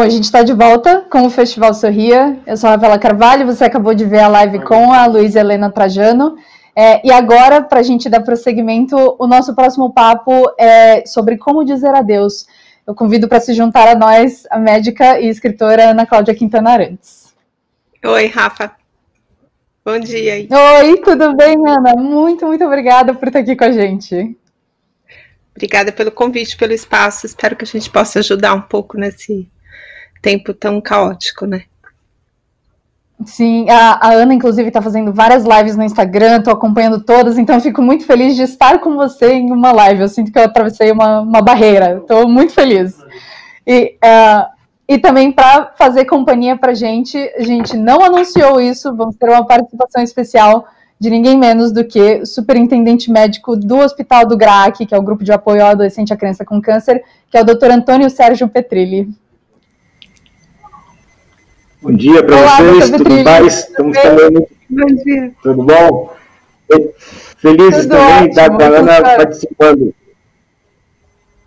Bom, a gente está de volta com o Festival Sorria. Eu sou a Rafaela Carvalho, você acabou de ver a live com a Luísa Helena Trajano. É, e agora, para a gente dar prosseguimento, o nosso próximo papo é sobre como dizer adeus. Eu convido para se juntar a nós a médica e escritora Ana Cláudia Quintana Arantes. Oi, Rafa. Bom dia. Oi, tudo bem, Ana? Muito, muito obrigada por estar aqui com a gente. Obrigada pelo convite, pelo espaço. Espero que a gente possa ajudar um pouco nesse tempo tão caótico, né? Sim, a, a Ana, inclusive, está fazendo várias lives no Instagram, estou acompanhando todas, então fico muito feliz de estar com você em uma live. Eu sinto que eu atravessei uma, uma barreira, estou muito feliz. E, uh, e também para fazer companhia para gente, a gente não anunciou isso, vamos ter uma participação especial de ninguém menos do que superintendente médico do Hospital do GRAAC, que é o Grupo de Apoio ao Adolescente e à Criança com Câncer, que é o Dr. Antônio Sérgio Petrilli. Bom dia para vocês, tudo bem? Estamos também Bom dia. Tudo bom? Felizes tudo também estar com a Ana participando.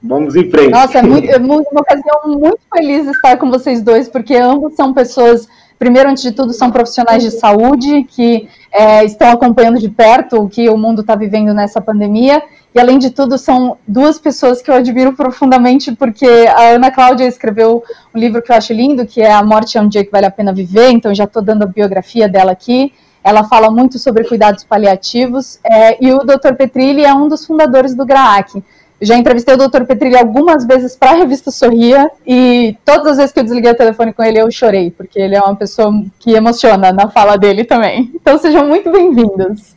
Vamos em frente. Nossa, é, muito, é uma ocasião muito feliz estar com vocês dois, porque ambos são pessoas, primeiro, antes de tudo, são profissionais de saúde que é, estão acompanhando de perto o que o mundo está vivendo nessa pandemia e, além de tudo, são duas pessoas que eu admiro profundamente, porque a Ana Cláudia escreveu um livro que eu acho lindo, que é A Morte é um Dia que Vale a Pena Viver, então já estou dando a biografia dela aqui. Ela fala muito sobre cuidados paliativos, é, e o Dr. Petrilli é um dos fundadores do GRAAC. Já entrevistei o Dr. Petrilli algumas vezes para a revista Sorria, e todas as vezes que eu desliguei o telefone com ele, eu chorei, porque ele é uma pessoa que emociona na fala dele também. Então sejam muito bem-vindos.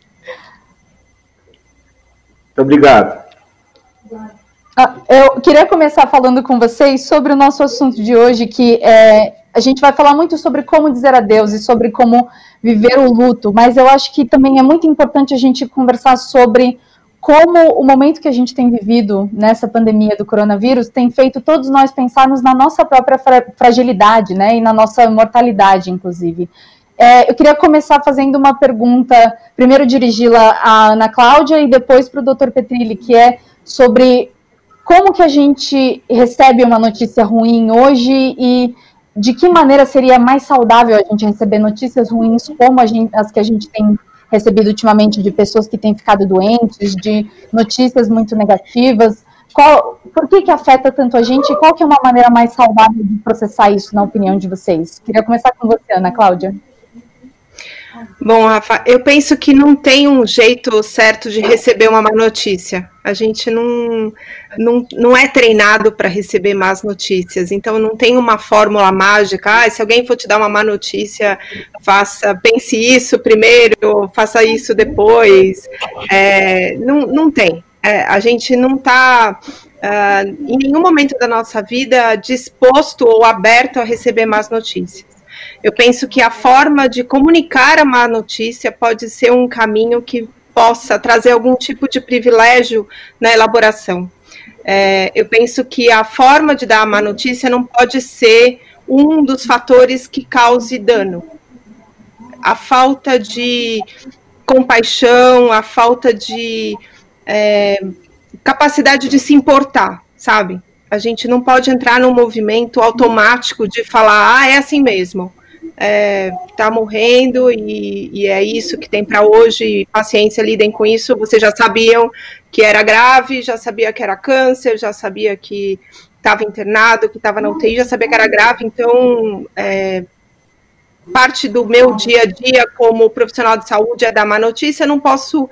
Muito obrigado. Ah, eu queria começar falando com vocês sobre o nosso assunto de hoje, que é, a gente vai falar muito sobre como dizer adeus e sobre como viver o luto, mas eu acho que também é muito importante a gente conversar sobre como o momento que a gente tem vivido nessa pandemia do coronavírus tem feito todos nós pensarmos na nossa própria fragilidade, né, e na nossa mortalidade, inclusive. É, eu queria começar fazendo uma pergunta, primeiro dirigi-la à Ana Cláudia e depois para o Dr. Petrilli, que é sobre como que a gente recebe uma notícia ruim hoje e de que maneira seria mais saudável a gente receber notícias ruins como gente, as que a gente tem recebido ultimamente de pessoas que têm ficado doentes, de notícias muito negativas. Qual, por que, que afeta tanto a gente e qual que é uma maneira mais saudável de processar isso, na opinião de vocês? Queria começar com você, Ana Cláudia. Bom, Rafa, eu penso que não tem um jeito certo de receber uma má notícia. A gente não, não, não é treinado para receber más notícias, então não tem uma fórmula mágica. Ah, se alguém for te dar uma má notícia, faça, pense isso primeiro, faça isso depois. É, não, não tem. É, a gente não está uh, em nenhum momento da nossa vida disposto ou aberto a receber más notícias. Eu penso que a forma de comunicar a má notícia pode ser um caminho que possa trazer algum tipo de privilégio na elaboração. É, eu penso que a forma de dar a má notícia não pode ser um dos fatores que cause dano. A falta de compaixão, a falta de é, capacidade de se importar, sabe? A gente não pode entrar num movimento automático de falar, ah, é assim mesmo é, morrendo e, e, é isso que tem para hoje, paciência, lidem com isso. Vocês já sabiam que era grave, já sabia que era câncer, já sabia que estava internado, que estava na UTI, já sabia que era grave, então é, parte do meu dia a dia como profissional de saúde é dar má notícia, não posso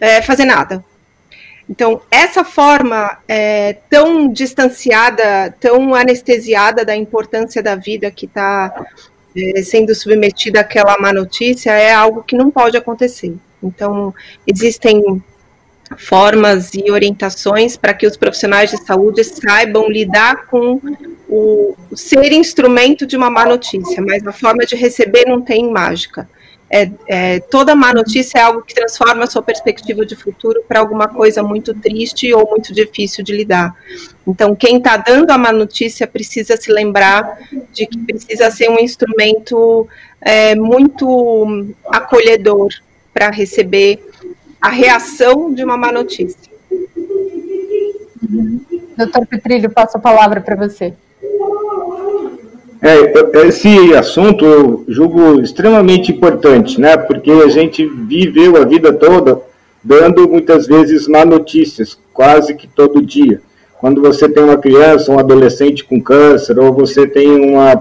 é, fazer nada. Então, essa forma é, tão distanciada, tão anestesiada da importância da vida que está é, sendo submetida àquela má notícia é algo que não pode acontecer. Então, existem formas e orientações para que os profissionais de saúde saibam lidar com o, o ser instrumento de uma má notícia, mas a forma de receber não tem mágica é, é, toda má notícia é algo que transforma a sua perspectiva de futuro para alguma coisa muito triste ou muito difícil de lidar. Então, quem está dando a má notícia precisa se lembrar de que precisa ser um instrumento é, muito acolhedor para receber a reação de uma má notícia. Uhum. Doutor Petrilho, passo a palavra para você. É, esse assunto eu julgo extremamente importante, né? Porque a gente viveu a vida toda dando muitas vezes má notícias, quase que todo dia. Quando você tem uma criança, um adolescente com câncer, ou você tem uma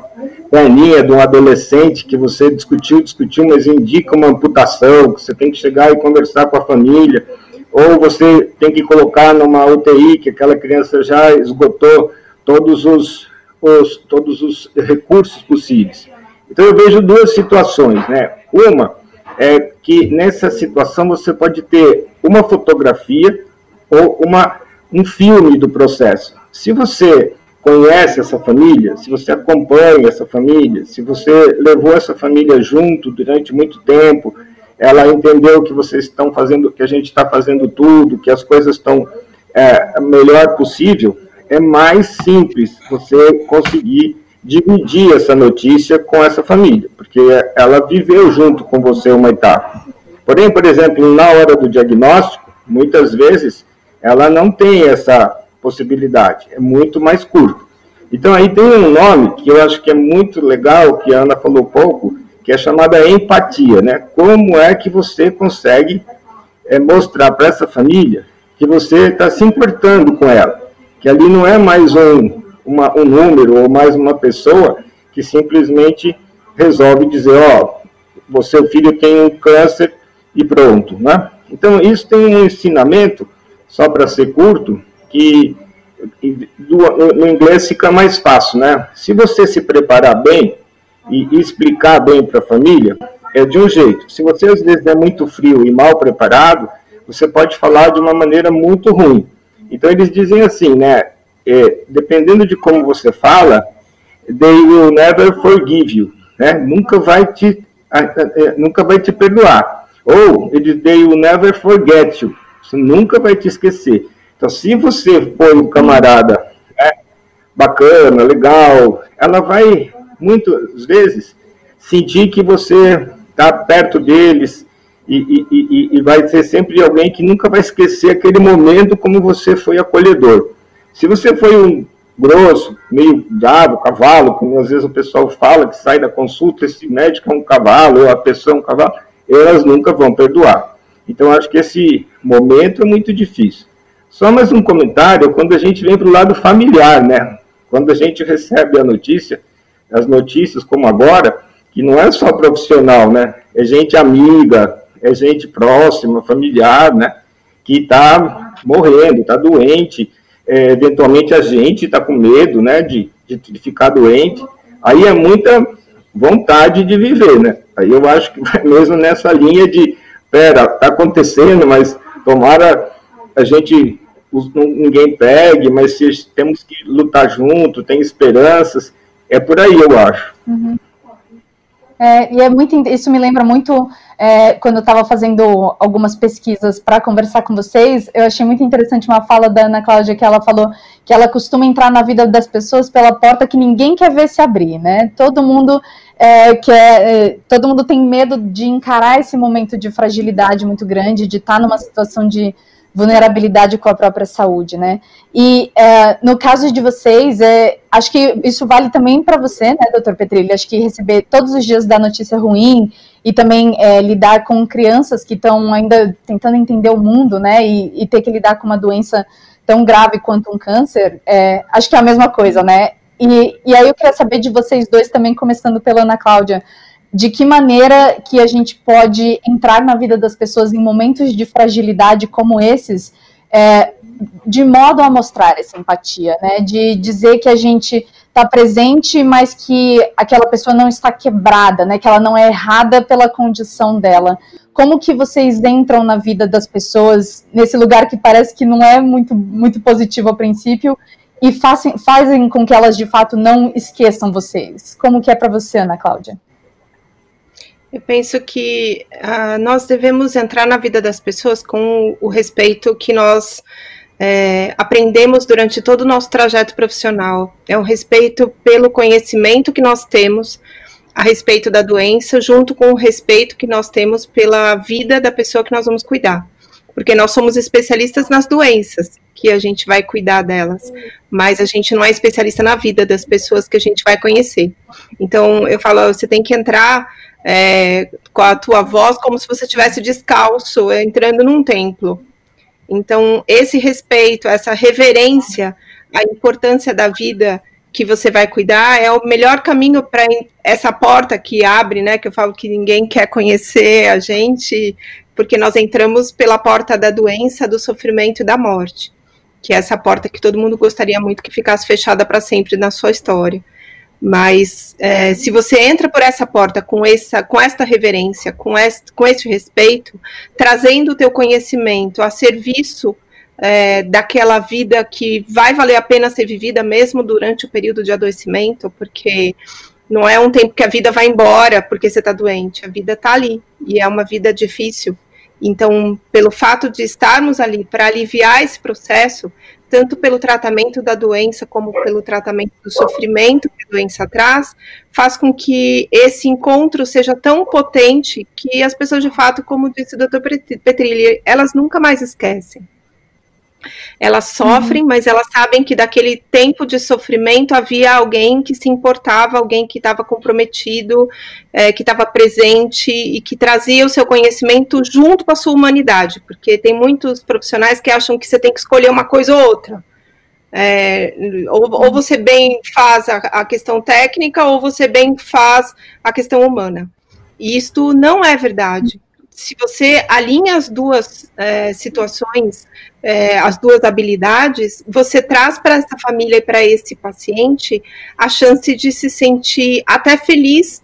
perninha de um adolescente que você discutiu, discutiu, mas indica uma amputação, que você tem que chegar e conversar com a família, ou você tem que colocar numa UTI que aquela criança já esgotou todos os, os todos os recursos possíveis. Então eu vejo duas situações, né? Uma é que nessa situação você pode ter uma fotografia ou uma, um filme do processo. Se você conhece essa família, se você acompanha essa família, se você levou essa família junto durante muito tempo, ela entendeu que vocês estão fazendo, que a gente está fazendo tudo, que as coisas estão é, melhor possível, é mais simples você conseguir dividir essa notícia com essa família, porque ela viveu junto com você uma etapa. Porém, por exemplo, na hora do diagnóstico, muitas vezes ela não tem essa possibilidade, é muito mais curto. Então aí tem um nome que eu acho que é muito legal, que a Ana falou pouco, que é chamada empatia, né? Como é que você consegue é, mostrar para essa família que você está se importando com ela, que ali não é mais um uma, um número ou mais uma pessoa que simplesmente resolve dizer, ó, oh, seu filho tem um câncer e pronto, né? Então, isso tem um ensinamento, só para ser curto, que no inglês fica mais fácil, né? Se você se preparar bem e explicar bem para a família, é de um jeito. Se você às vezes é muito frio e mal preparado, você pode falar de uma maneira muito ruim. Então eles dizem assim, né? é, dependendo de como você fala, they will never forgive you, né? Nunca vai te, é, nunca vai te perdoar. Ou eles they will never forget you, você nunca vai te esquecer. Então, se você for um camarada né, bacana, legal, ela vai muitas vezes sentir que você está perto deles e, e, e, vai ser sempre alguém que nunca vai esquecer aquele momento como você foi acolhedor. Se você foi um grosso, meio bravo, cavalo, como às vezes o pessoal fala que sai da consulta, esse médico é um cavalo, ou a pessoa é um cavalo, elas nunca vão perdoar. Então, acho que esse momento é muito difícil. Só mais um comentário, quando a gente vem para o lado familiar, né? Quando a gente recebe a notícia, as notícias como agora, que não é só profissional, né? É gente amiga, é gente próxima, familiar, né? Que está morrendo, está doente, é, eventualmente a gente está com medo, né, de, de, de, ficar doente, aí é muita vontade de viver, né? Aí eu acho que vai mesmo nessa linha de, pera, está acontecendo, mas tomara a gente, ninguém pegue, mas temos que lutar junto, tem esperanças, é por aí, eu acho. Uhum. É, e é muito, isso me lembra muito é, quando eu estava fazendo algumas pesquisas para conversar com vocês, eu achei muito interessante uma fala da Ana Cláudia que ela falou que ela costuma entrar na vida das pessoas pela porta que ninguém quer ver se abrir, né? Todo mundo é, quer, é, todo mundo tem medo de encarar esse momento de fragilidade muito grande, de estar tá numa situação de vulnerabilidade com a própria saúde, né? E é, no caso de vocês, é, acho que isso vale também para você, né, doutor Petrilli? Acho que receber todos os dias da notícia ruim e também é, lidar com crianças que estão ainda tentando entender o mundo, né? E, e, ter que lidar com uma doença tão grave quanto um câncer, é, acho que é a mesma coisa, né? E, e aí eu queria saber de vocês dois também, começando pela Ana Cláudia de que maneira que a gente pode entrar na vida das pessoas em momentos de fragilidade como esses, é, de modo a mostrar essa empatia, né? De dizer que a gente está presente, mas que aquela pessoa não está quebrada, né? Que ela não é errada pela condição dela. Como que vocês entram na vida das pessoas nesse lugar que parece que não é muito, muito positivo a princípio e fazem, fazem com que elas de fato não esqueçam vocês? Como que é para você, Ana Cláudia? Eu penso que uh, nós devemos entrar na vida das pessoas com o, respeito que nós é, aprendemos durante todo o nosso trajeto profissional. É um respeito pelo conhecimento que nós temos a respeito da doença, junto com o respeito que nós temos pela vida da pessoa que nós vamos cuidar. porque nós somos especialistas nas doenças que a gente vai cuidar delas, mas a gente não é especialista na vida das pessoas que a gente vai conhecer. Então, eu falo, você tem que entrar é, com a tua voz como se você estivesse descalço, entrando num templo. Então, esse respeito, essa reverência à importância da vida que você vai cuidar é o melhor caminho para essa porta que abre, né? Que eu falo que ninguém quer conhecer a gente, porque nós entramos pela porta da doença, do sofrimento e da morte, que é essa porta que todo mundo gostaria muito que ficasse fechada para sempre na sua história. Mas é, se você entra por essa porta com essa, com esta reverência, com este, com este respeito, trazendo o teu conhecimento a serviço é, daquela vida que vai valer a pena ser vivida mesmo durante o período de adoecimento, porque não é um tempo que a vida vai embora porque você está doente, a vida está ali e é uma vida difícil. Então, pelo fato de estarmos ali para aliviar esse processo, tanto pelo tratamento da doença como pelo tratamento do sofrimento que a doença traz, faz com que esse encontro seja tão potente que as pessoas, de fato, como disse o Dr. Petrilli, elas nunca mais esquecem. Elas sofrem, uhum. mas elas sabem que daquele tempo de sofrimento havia alguém que se importava, alguém que estava comprometido, é, que estava presente e que trazia o seu conhecimento junto com a sua humanidade, porque tem muitos profissionais que acham que você tem que escolher uma coisa ou outra. É, ou, ou, você bem faz a, a questão técnica, ou você bem faz a questão humana. E isto não é verdade se você alinha as duas é, situações, é, as duas habilidades, você traz para essa família e para esse paciente a chance de se sentir até feliz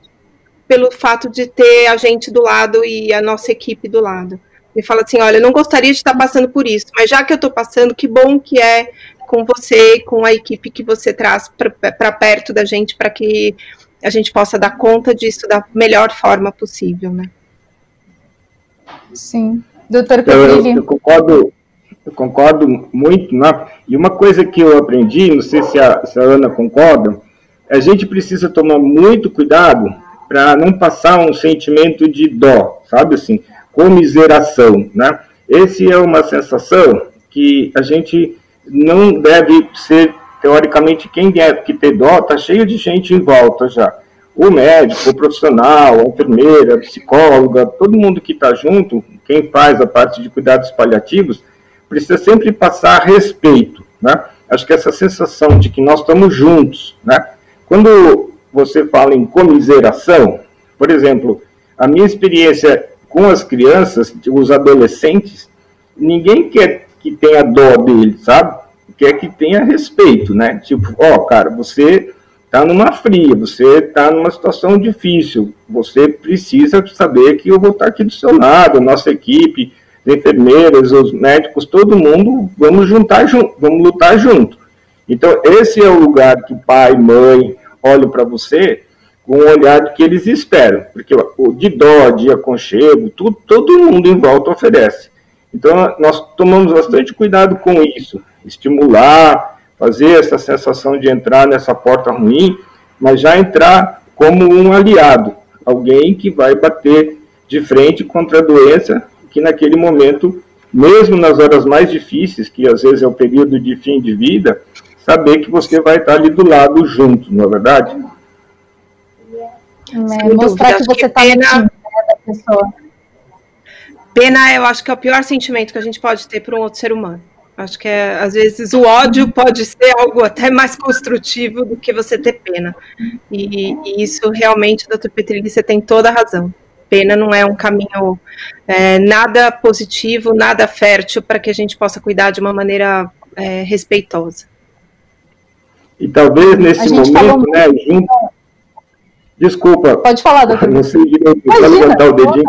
pelo fato de ter a gente do lado e a nossa equipe do lado. E fala assim: olha, eu não gostaria de estar passando por isso, mas já que eu estou passando, que bom que é com você, com a equipe que você traz para perto da gente, para que a gente possa dar conta disso da melhor forma possível, né? Sim. Doutor Petrilli. Eu, eu, concordo, eu concordo muito, né? E uma coisa que eu aprendi, não sei se a, se a Ana concorda, a gente precisa tomar muito cuidado para não passar um sentimento de dó, sabe assim, comiseração, né? Esse é uma sensação que a gente não deve ser, teoricamente, quem deve que ter dó, tá cheio de gente em volta já o médico, o profissional, a enfermeira, a psicóloga, todo mundo que está junto, quem faz a parte de cuidados paliativos, precisa sempre passar respeito, né? Acho que essa sensação de que nós estamos juntos, né? Quando você fala em comiseração, por exemplo, a minha experiência com as crianças, os adolescentes, ninguém quer que tenha dó deles, sabe? Quer que tenha respeito, né? Tipo, ó, oh, cara, você está numa fria, você está numa situação difícil, você precisa saber que eu vou estar aqui do seu lado, nossa equipe, as enfermeiras, os médicos, todo mundo, vamos juntar junto, vamos lutar junto. Então, esse é o lugar que pai, mãe olham para você com o olhar que eles esperam, porque o de dó, de aconchego, tudo, todo mundo em volta oferece. Então, nós tomamos bastante cuidado com isso, estimular, fazer essa sensação de entrar nessa porta ruim, mas já entrar como um aliado, alguém que vai bater de frente contra a doença que naquele momento, mesmo nas horas mais difíceis, que às vezes é o período de fim de vida, saber que você vai estar ali do lado junto, não é verdade? É, mostrar que você está pena... Né, da pessoa. Pena, eu acho que é o pior sentimento que a gente pode ter para um outro ser humano. Acho que é, às vezes o ódio pode ser algo até mais construtivo do que você ter pena. E, e isso realmente, doutor Petrilli, você tem toda a razão. Pena não é um caminho é, nada positivo, nada fértil para que a gente possa cuidar de uma maneira é, respeitosa. E talvez nesse momento, falou... né, junto... Desculpa. Pode falar, doutor. Não sei direito, levantar o dedinho.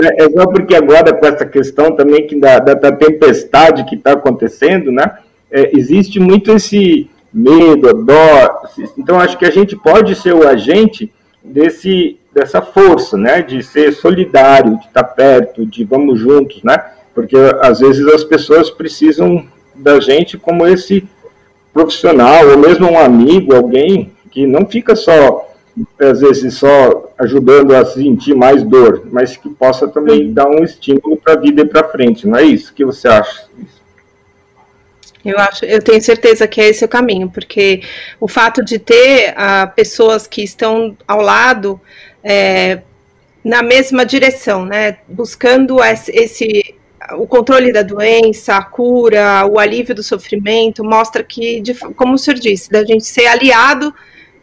É, é, só porque agora, com essa questão também que da, da, da tempestade que está acontecendo, né? É, existe muito esse medo, dó. Então, acho que a gente pode ser o agente desse, dessa força, né? De ser solidário, de estar tá perto, de vamos juntos, né? Porque às vezes as pessoas precisam da gente como esse profissional, ou mesmo um amigo, alguém que não fica só às vezes só ajudando a sentir mais dor, mas que possa também dar um estímulo para a vida e para frente, não é isso? O que você acha? Eu acho, eu tenho certeza que é esse o caminho, porque o fato de ter uh, pessoas que estão ao lado é, na mesma direção, né, buscando esse, o controle da doença, a cura, o alívio do sofrimento, mostra que, como o senhor disse, da gente ser aliado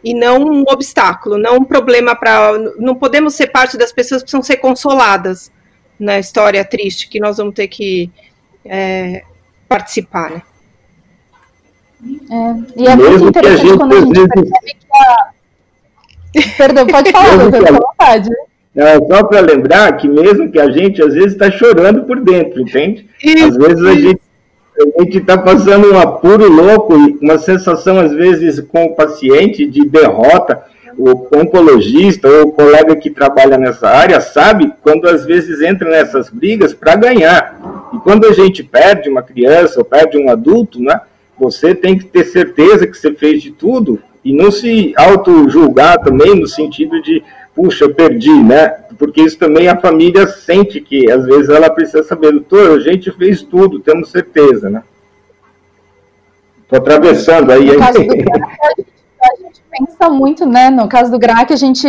e não um obstáculo, não um problema para. Não podemos ser parte das pessoas que precisam ser consoladas na história triste que nós vamos ter que é, participar, né? É, e é Mesmo muito interessante a gente, quando a gente vezes... percebe que a. Perdão, pode falar, doutor, fica à vontade. Não, só para lembrar que mesmo que a gente às vezes está chorando por dentro, entende? Às vezes a gente a gente está passando um apuro louco uma sensação, às vezes, com o paciente de derrota. O oncologista ou o colega que trabalha nessa área sabe quando às vezes entra nessas brigas para ganhar. E quando a gente perde uma criança ou perde um adulto, né, você tem que ter certeza que você fez de tudo e não se auto-julgar também no sentido de, puxa, eu perdi, né? Porque isso também a família sente que às vezes ela precisa saber, doutor, a gente fez tudo, temos certeza, né? Estou atravessando aí. No caso do GRAC, a gente pensa muito, né? No caso do GRAC, a gente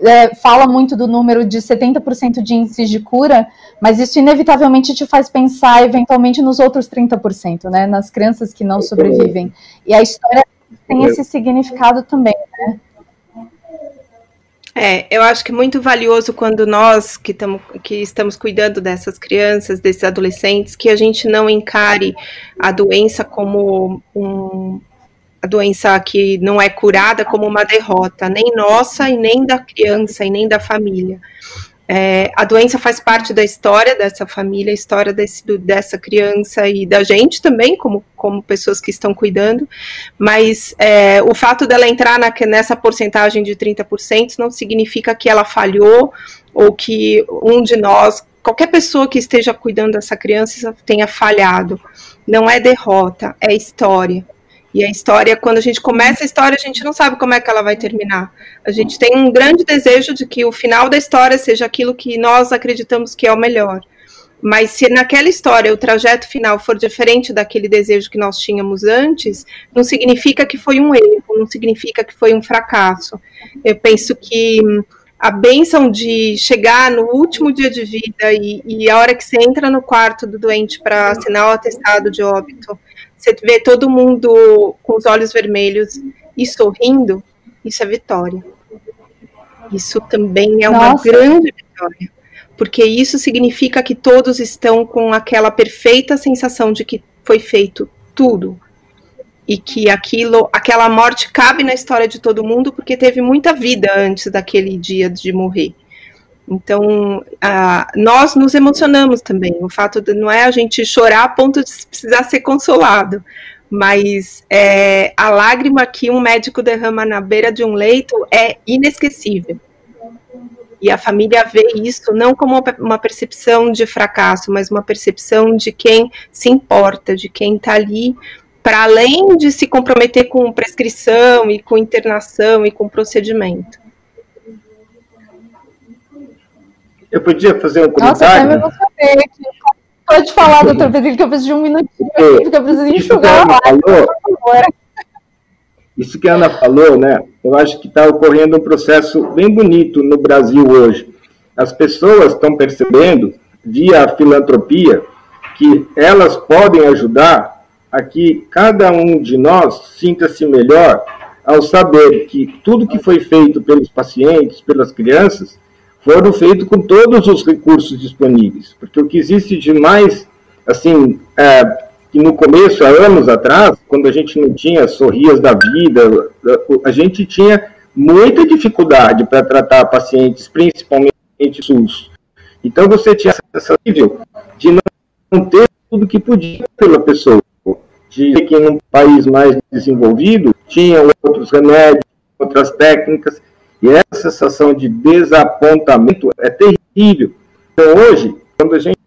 é, fala muito do número de 70% de índices de cura, mas isso inevitavelmente te faz pensar eventualmente nos outros 30%, né? Nas crianças que não sobrevivem. E a história tem esse significado também, né? É, eu acho que é muito valioso quando nós que, tamo, que estamos cuidando dessas crianças, desses adolescentes, que a gente não encare a doença como um, a doença que não é curada como uma derrota, nem nossa e nem da criança e nem da família. É, a doença faz parte da história dessa família, a história desse, dessa criança e da gente também, como, como pessoas que estão cuidando, mas é, o fato dela entrar na, nessa porcentagem de 30% não significa que ela falhou ou que um de nós, qualquer pessoa que esteja cuidando dessa criança, tenha falhado. Não é derrota, é história. E a história, quando a gente começa a história, a gente não sabe como é que ela vai terminar. A gente tem um grande desejo de que o final da história seja aquilo que nós acreditamos que é o melhor. Mas se naquela história o trajeto final for diferente daquele desejo que nós tínhamos antes, não significa que foi um erro, não significa que foi um fracasso. Eu penso que a benção de chegar no último dia de vida e, e a hora que você entra no quarto do doente para assinar o atestado de óbito, você vê todo mundo com os olhos vermelhos e sorrindo, isso é vitória. Isso também é uma Nossa. grande vitória, porque isso significa que todos estão com aquela perfeita sensação de que foi feito tudo e que aquilo, aquela morte cabe na história de todo mundo porque teve muita vida antes daquele dia de morrer. Então, nós nos emocionamos também. O fato de não é a gente chorar a ponto de precisar ser consolado, mas é, a lágrima que um médico derrama na beira de um leito é inesquecível. E a família vê isso não como uma percepção de fracasso, mas uma percepção de quem se importa, de quem está ali para além de se comprometer com prescrição e com internação e com procedimento. Eu podia fazer um comentário? Nossa, até me Pode falar, doutor Pedro, que eu preciso de um minutinho, aqui, porque eu preciso enxugar a falou, Isso que a Ana falou, né? Eu acho que está ocorrendo um processo bem bonito no Brasil hoje. As pessoas estão percebendo, via a filantropia, que elas podem ajudar a que cada um de nós sinta-se melhor ao saber que tudo que foi feito pelos pacientes, pelas crianças, foram feitos com todos os recursos disponíveis, porque o que existe de mais, assim, é, que no começo, há anos atrás, quando a gente não tinha sorrias da vida, a gente tinha muita dificuldade para tratar pacientes, principalmente SUS. Então você tinha essa nível de não ter tudo que podia pela pessoa. De que em um país mais desenvolvido tinha outros remédios, outras técnicas, e essa sensação de desapontamento é terrível. Então, hoje, quando a gente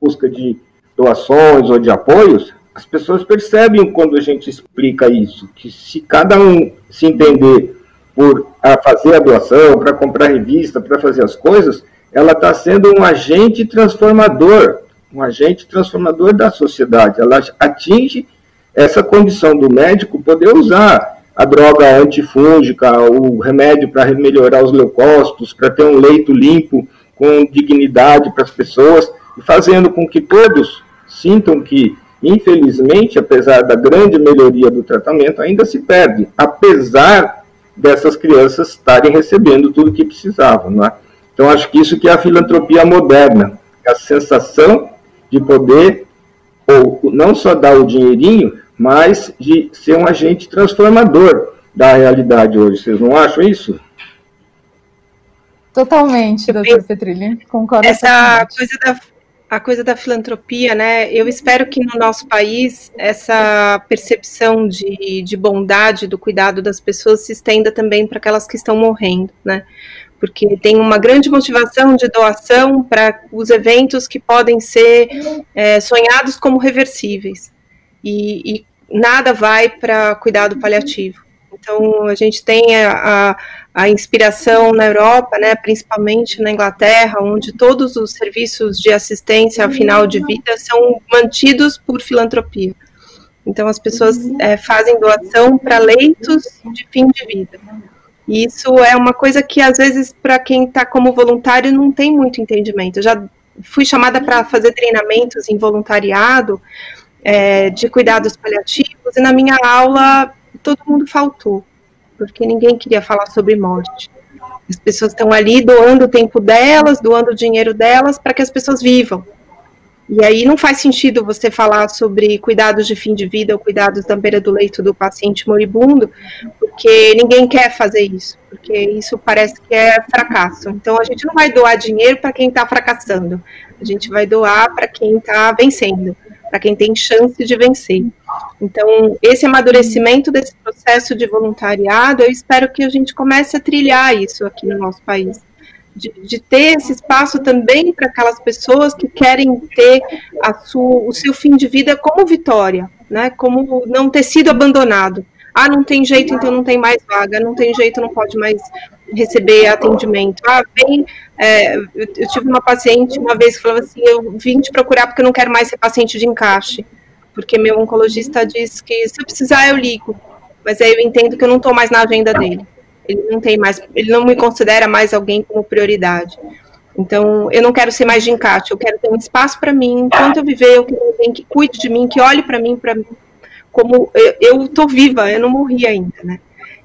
busca de doações ou de apoios, as pessoas percebem quando a gente explica isso, que se cada um se entender por a fazer a doação, para comprar revista, para fazer as coisas, ela está sendo um agente transformador, um agente transformador da sociedade. Ela atinge essa condição do médico poder usar a droga antifúngica, o remédio para melhorar os leucócitos, para ter um leito limpo, com dignidade para as pessoas, e fazendo com que todos sintam que, infelizmente, apesar da grande melhoria do tratamento, ainda se perde, apesar dessas crianças estarem recebendo tudo o que precisavam. Não é? Então, acho que isso que é a filantropia moderna, a sensação de poder, ou não só dar o dinheirinho, mas de ser um agente transformador da realidade hoje. Vocês não acham isso? Totalmente, doutor Petrilli. Concordo. Essa coisa da a coisa da filantropia, né? Eu espero que no nosso país essa percepção de, de bondade, do cuidado das pessoas se estenda também para aquelas que estão morrendo, né? Porque tem uma grande motivação de doação para os eventos que podem ser é, sonhados como reversíveis. E, e nada vai para cuidado paliativo. Então, a gente tem a, a, a, inspiração na Europa, né, principalmente na Inglaterra, onde todos os serviços de assistência ao final de vida são mantidos por filantropia. Então, as pessoas é, fazem doação para leitos de fim de vida. E isso é uma coisa que, às vezes, para quem está como voluntário, não tem muito entendimento. Eu já fui chamada para fazer treinamentos em voluntariado é, de cuidados paliativos, e na minha aula todo mundo faltou, porque ninguém queria falar sobre morte. As pessoas estão ali doando o tempo delas, doando o dinheiro delas para que as pessoas vivam. E aí não faz sentido você falar sobre cuidados de fim de vida ou cuidados da beira do leito do paciente moribundo, porque ninguém quer fazer isso, porque isso parece que é fracasso. Então a gente não vai doar dinheiro para quem está fracassando, a gente vai doar para quem está vencendo para quem tem chance de vencer. Então, esse amadurecimento desse processo de voluntariado, eu espero que a gente comece a trilhar isso aqui no nosso país. De, de ter esse espaço também para aquelas pessoas que querem ter sua, o seu fim de vida como vitória, né? como não ter sido abandonado. Ah, não tem jeito, então não tem mais vaga, não tem jeito, não pode mais receber atendimento. Ah, vem. É, eu, tive uma paciente uma vez que falava assim: eu vim te procurar porque eu não quero mais ser paciente de encaixe, porque meu oncologista disse que se eu precisar eu ligo, mas aí eu entendo que eu não estou mais na agenda dele. Ele não tem mais, ele não me considera mais alguém como prioridade. Então, eu não quero ser mais de encaixe, eu quero ter um espaço para mim, enquanto eu viver, eu quero alguém que cuide de mim, que olhe para mim, para como eu estou viva, eu não morri ainda, né?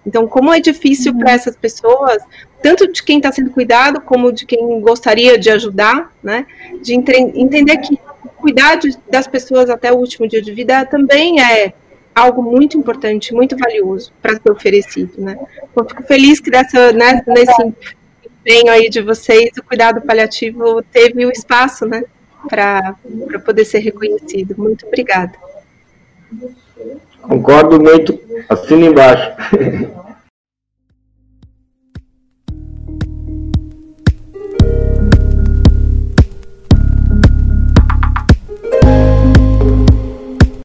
Então, como é difícil para essas pessoas, tanto de quem está sendo cuidado, como de quem gostaria de ajudar, né? De entender que cuidar das pessoas até o último dia de vida também é algo muito importante, muito valioso para ser oferecido, né? Eu fico feliz que dessa, né, nesse empenho aí de vocês, o cuidado paliativo teve o espaço, né, para poder ser reconhecido. Muito obrigada. Concordo muito, assina embaixo.